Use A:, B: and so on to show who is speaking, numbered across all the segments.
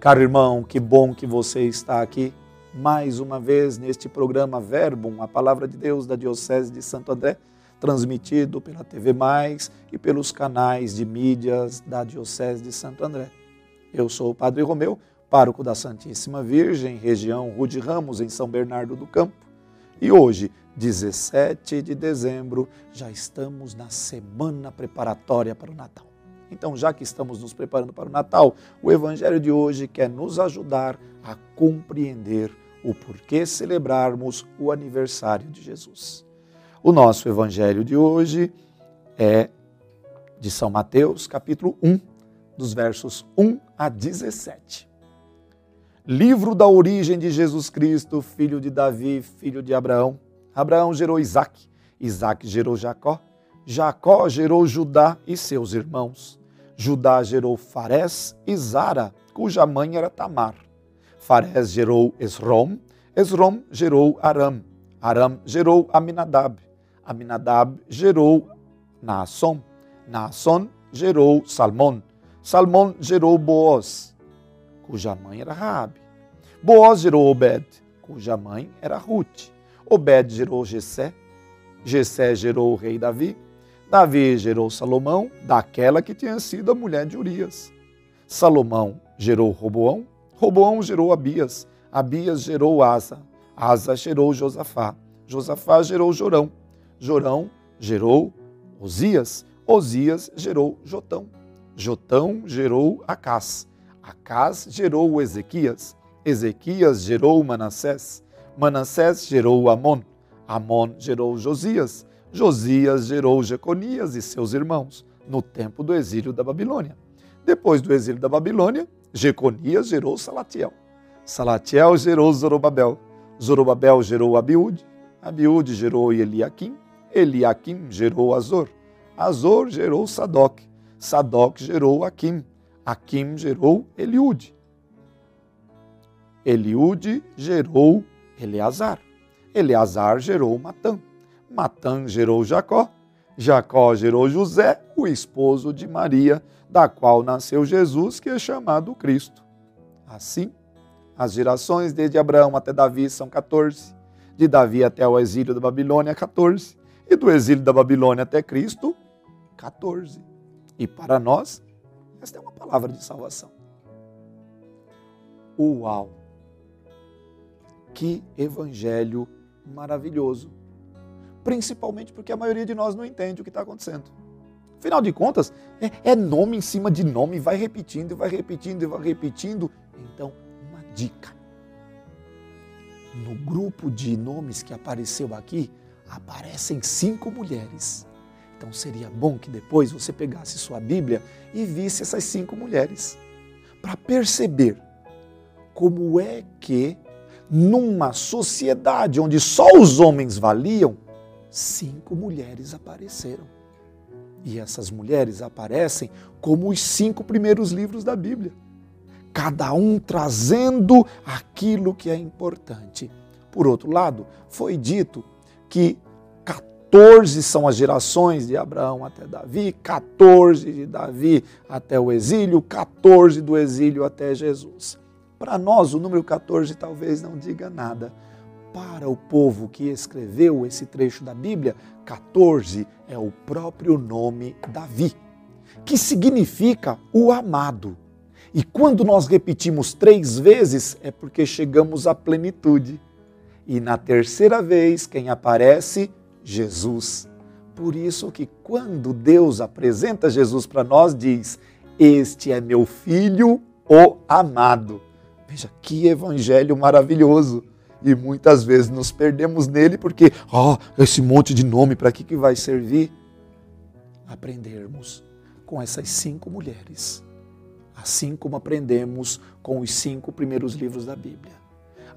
A: Caro irmão, que bom que você está aqui mais uma vez neste programa Verbum, a palavra de Deus da Diocese de Santo André, transmitido pela TV Mais e pelos canais de mídias da Diocese de Santo André. Eu sou o Padre Romeu, pároco da Santíssima Virgem, região Rude Ramos, em São Bernardo do Campo. E hoje, 17 de dezembro, já estamos na semana preparatória para o Natal. Então, já que estamos nos preparando para o Natal, o Evangelho de hoje quer nos ajudar a compreender o porquê celebrarmos o aniversário de Jesus. O nosso Evangelho de hoje é de São Mateus, capítulo 1, dos versos 1 a 17. Livro da origem de Jesus Cristo, filho de Davi, filho de Abraão. Abraão gerou Isaac, Isaac gerou Jacó, Jacó gerou Judá e seus irmãos. Judá gerou Farés e Zara, cuja mãe era Tamar. Farés gerou Esrom, Esrom gerou Aram, Aram gerou Aminadab, Aminadab gerou Naasson, Naasson gerou Salmon, Salmon gerou Boaz, cuja mãe era Raabe. Boaz gerou Obed, cuja mãe era Ruth. Obed gerou Jessé, Jessé gerou o rei Davi, Davi gerou Salomão, daquela que tinha sido a mulher de Urias. Salomão gerou Roboão, Roboão gerou Abias, Abias gerou Asa, Asa gerou Josafá, Josafá gerou Jorão, Jorão gerou Osias, Osias gerou Jotão, Jotão gerou Acás, Acás gerou Ezequias, Ezequias gerou Manassés, Manassés gerou Amon, Amon gerou Josias, Josias gerou Jeconias e seus irmãos no tempo do exílio da Babilônia. Depois do exílio da Babilônia, Jeconias gerou Salatiel. Salatiel gerou Zorobabel. Zorobabel gerou Abiúde. Abiúde gerou Eliaquim. Eliaquim gerou Azor. Azor gerou Sadoc. Sadoc gerou Aquim. Aquim gerou Eliúde. Eliúde gerou Eleazar. Eleazar gerou Matã. Matã gerou Jacó, Jacó gerou José, o esposo de Maria, da qual nasceu Jesus, que é chamado Cristo. Assim, as gerações desde Abraão até Davi são 14, de Davi até o exílio da Babilônia, 14, e do exílio da Babilônia até Cristo, 14. E para nós, esta é uma palavra de salvação. Uau! Que evangelho maravilhoso! Principalmente porque a maioria de nós não entende o que está acontecendo. Afinal de contas, é, é, nome em cima de nome, vai repetindo, vai repetindo, vai repetindo. Então, uma dica. No grupo de nomes que apareceu aqui, aparecem cinco mulheres. Então seria bom que depois você pegasse sua Bíblia e visse essas cinco mulheres, para perceber como é que, numa sociedade onde só os homens valiam, cinco mulheres apareceram. E essas mulheres aparecem como os cinco primeiros livros da Bíblia, cada um trazendo aquilo que é importante. Por outro lado, foi dito que 14 são as gerações de Abraão até Davi, 14 de Davi até o exílio, 14 do exílio até Jesus. Para nós, o número 14 talvez não diga nada, para o povo que escreveu esse trecho da Bíblia, 14 é o próprio nome Davi, que significa o amado. E quando nós repetimos três vezes, é porque chegamos à plenitude. E na terceira vez, quem aparece? Jesus. Por isso que quando Deus apresenta Jesus para nós, diz: Este é meu filho, o amado. Veja que evangelho maravilhoso e muitas vezes nos perdemos nele porque, ó, oh, esse monte de nome, para que, que vai servir? Aprendermos com essas cinco mulheres, assim como aprendemos com os cinco primeiros livros da Bíblia.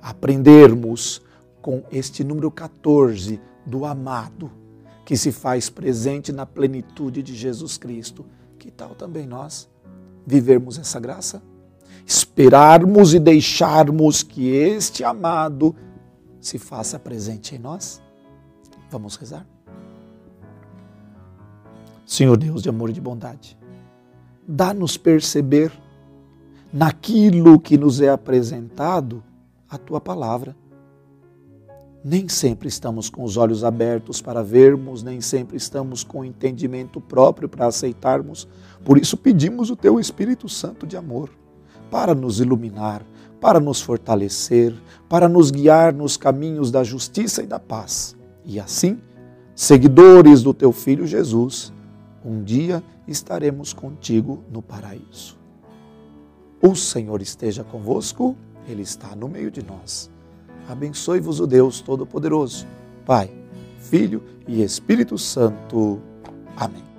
A: Aprendermos com este número 14 do amado, que se faz presente na plenitude de Jesus Cristo. Que tal também nós vivermos essa graça? Esperarmos e deixarmos que este amado se faça presente em nós? Vamos rezar? Senhor Deus de amor e de bondade, dá-nos perceber naquilo que nos é apresentado a tua palavra. Nem sempre estamos com os olhos abertos para vermos, nem sempre estamos com o entendimento próprio para aceitarmos. Por isso pedimos o teu Espírito Santo de amor para nos iluminar, para nos fortalecer, para nos guiar nos caminhos da justiça e da paz. E assim, seguidores do teu filho Jesus, um dia estaremos contigo no paraíso. O Senhor esteja convosco, Ele está no meio de nós Abençoe-vos o Deus Todo-Poderoso, Pai, Filho e Espírito Santo. Amém.